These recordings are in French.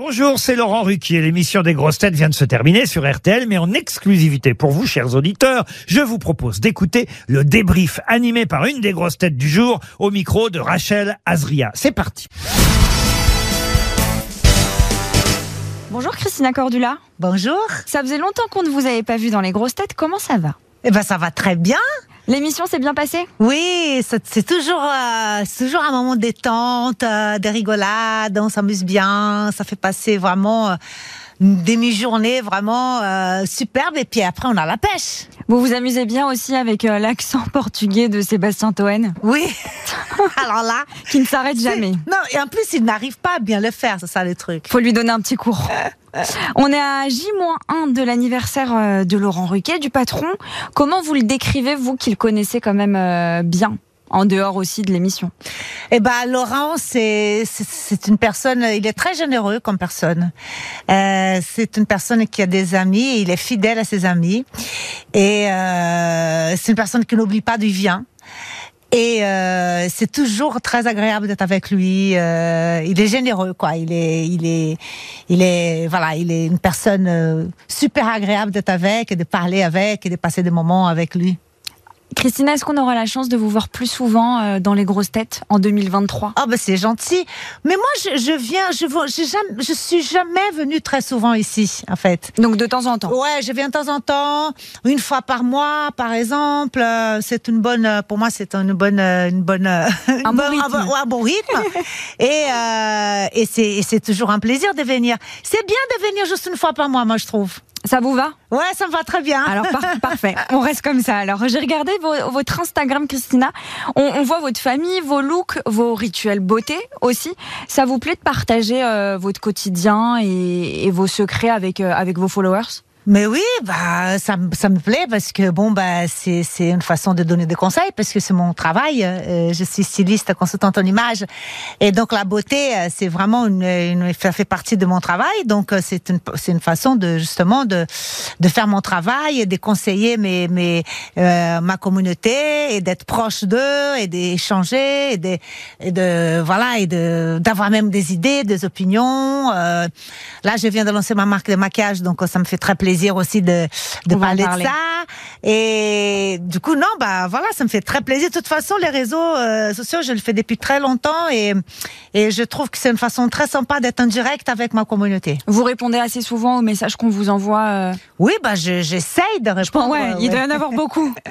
Bonjour, c'est Laurent Ruquier. L'émission des grosses têtes vient de se terminer sur RTL, mais en exclusivité pour vous, chers auditeurs, je vous propose d'écouter le débrief animé par une des grosses têtes du jour au micro de Rachel Azria. C'est parti. Bonjour Christina Cordula. Bonjour. Ça faisait longtemps qu'on ne vous avait pas vu dans les grosses têtes. Comment ça va? Eh ben ça va très bien. L'émission s'est bien passée? Oui, c'est toujours, euh, toujours un moment détente, euh, de rigolade, on s'amuse bien, ça fait passer vraiment euh, une demi-journée vraiment euh, superbe et puis après on a la pêche. Vous vous amusez bien aussi avec euh, l'accent portugais de Sébastien Toen, Oui. Alors là, qui ne s'arrête jamais. non et en plus il n'arrive pas à bien le faire, c'est ça le truc. Faut lui donner un petit cours. On est à J-1 de l'anniversaire euh, de Laurent Ruquet, du patron. Comment vous le décrivez, vous qui le connaissez quand même euh, bien? En dehors aussi de l'émission. Eh ben Laurent, c'est c'est- une personne, il est très généreux comme personne. Euh, c'est une personne qui a des amis, il est fidèle à ses amis, et euh, c'est une personne qui n'oublie pas d'où il vient. Et euh, c'est toujours très agréable d'être avec lui. Euh, il est généreux, quoi. Il est, il est, il est, voilà, il est une personne euh, super agréable d'être avec, de parler avec, et de passer des moments avec lui. Christina, est-ce qu'on aura la chance de vous voir plus souvent euh, dans les grosses têtes en 2023 Ah ben c'est gentil. Mais moi je, je viens, je jamais, je suis jamais venue très souvent ici en fait. Donc de temps en temps? Ouais, je viens de temps en temps, une fois par mois par exemple. Euh, C'est une bonne, euh, pour moi c'est une bonne, une bonne, une Un bon bonne- rythme. un bon rythme. et euh, et c'est toujours un plaisir de venir. C'est bien de venir juste une fois par mois, moi je trouve. Ça vous va Ouais, ça me va très bien. Alors par- parfait, on reste comme ça. Alors j'ai regardé vo- votre Instagram, Christina. On, on voit votre famille, vos looks, vos rituels beauté aussi. Ça vous plaît de partager euh, votre quotidien et, et vos secrets avec euh, avec vos followers? Mais oui, bah ça, ça me plaît parce que bon bah c'est une façon de donner des conseils parce que c'est mon travail. Euh, je suis styliste, consultante en image et donc la beauté euh, c'est vraiment une, une ça fait partie de mon travail. Donc euh, c'est une une façon de justement de de faire mon travail et de conseiller mes mes euh, ma communauté et d'être proche d'eux et d'échanger et de et de voilà et de d'avoir même des idées, des opinions. Euh, là je viens de lancer ma marque de maquillage donc euh, ça me fait très plaisir aussi de, parler parler. de ça. Et du coup, non, bah voilà, ça me fait très plaisir. De toute façon, les réseaux euh, sociaux, je le fais depuis très longtemps et, et je trouve que c'est une façon très sympa d'être en direct avec ma communauté. Vous répondez assez souvent aux messages qu'on vous envoie. euh, Oui, bah je- j'essaye de répondre. ouais, il doit y en avoir beaucoup.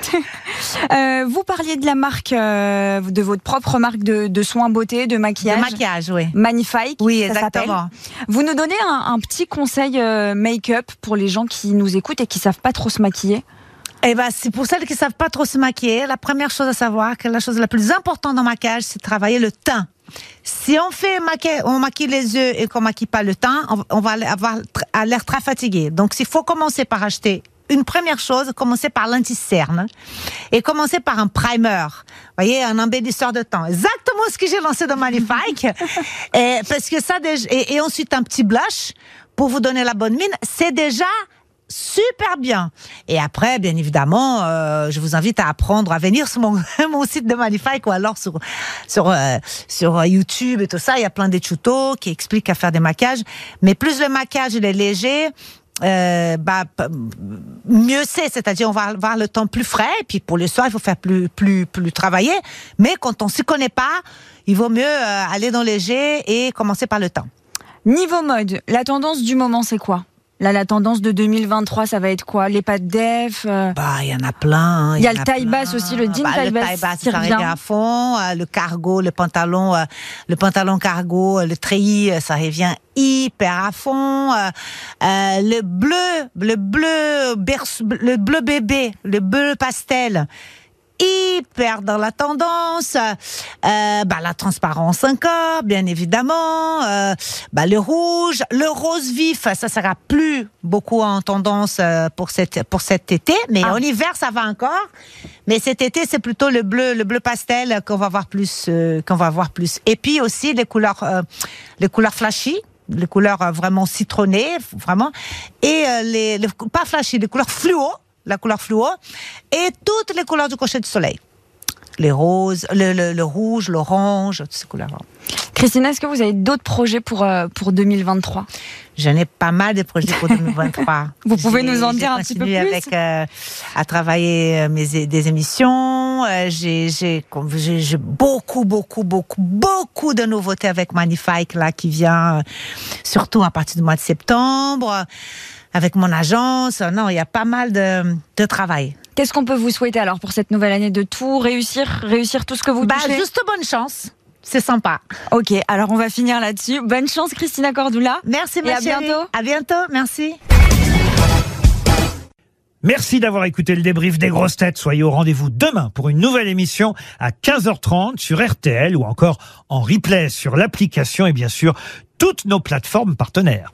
Euh, vous parliez de la marque, de votre propre marque de, de soins beauté, de De maquillage. maquillage, oui. Magnifique. Oui, ça exactement. Vous nous donnez un, un petit conseil make-up pour les gens qui nous écoutent et qui savent pas trop se maquiller. Eh ben, c'est pour celles qui savent pas trop se maquiller. La première chose à savoir, que la chose la plus importante dans le maquillage, c'est de travailler le teint. Si on fait maquiller, on maquille les yeux et qu'on maquille pas le teint, on, va avoir l'air très fatigué. Donc, s'il faut commencer par acheter une première chose, commencer par l'anti-cerne et commencer par un primer. Vous voyez, un embellisseur de teint. Exactement ce que j'ai lancé dans Magnifique. et, parce que ça, et ensuite un petit blush pour vous donner la bonne mine, c'est déjà super bien. Et après, bien évidemment, euh, je vous invite à apprendre à venir sur mon, mon site de Magnifique ou alors sur sur euh, sur YouTube et tout ça. Il y a plein de tutos qui expliquent à faire des maquillages. Mais plus le maquillage il est léger. Euh, bah, mieux c'est, c'est-à-dire on va avoir le temps plus frais, et puis pour le soir il faut faire plus plus plus travailler. Mais quand on s'y connaît pas, il vaut mieux euh, aller dans léger et commencer par le temps. Niveau mode, la tendance du moment, c'est quoi? Là, la tendance de 2023, ça va être quoi? Les pattes def euh, Bah, il y en a plein. hein, Il y a le taille basse aussi, le jean Bah, taille basse taille basse ça revient à fond. euh, le cargo, le pantalon, euh, le pantalon cargo, le treillis, ça revient hyper à fond. euh, le bleu, le bleu, berce- le bleu bébé, le bleu pastel. Hyper dans la tendance, euh, bah, la transparence encore, bien évidemment, euh, bah, le rouge, le rose vif, ça sera plus beaucoup en tendance euh, pour cette pour cet été, mais Ah. en hiver ça va encore. Mais cet été c'est plutôt le bleu, le bleu pastel qu'on va voir plus, euh, qu'on va voir plus. Et puis aussi les couleurs, euh, les couleurs flashy. Les couleurs euh, vraiment citronnées, vraiment, et les, les pas flashy, les couleurs fluo, la couleur fluo, et toutes les couleurs du crochet du soleil. les roses, le, le, le rouge, l'orange, toutes ces couleurs. Christine, est-ce que vous avez d'autres projets pour, euh, pour 2023 J'en ai pas mal de projets pour 2023. Vous pouvez nous en dire un petit peu plus avec euh, à travailler euh, mes des émissions. Euh, j'ai beaucoup beaucoup beaucoup beaucoup de nouveautés avec Magnifique là qui vient surtout à partir du mois de septembre avec mon agence. Non, il y a pas mal de de travail. Qu'est-ce qu'on peut vous souhaiter alors pour cette nouvelle année de tout réussir, réussir tout ce que vous Bah touchez? juste bonne chance. C'est sympa. Ok, alors on va finir là-dessus. Bonne chance Christina Cordula. Merci Et ma à chérie. bientôt. À bientôt. Merci. Merci d'avoir écouté le débrief des grosses têtes. Soyez au rendez-vous demain pour une nouvelle émission à 15h30 sur RTL ou encore en replay sur l'application et bien sûr toutes nos plateformes partenaires.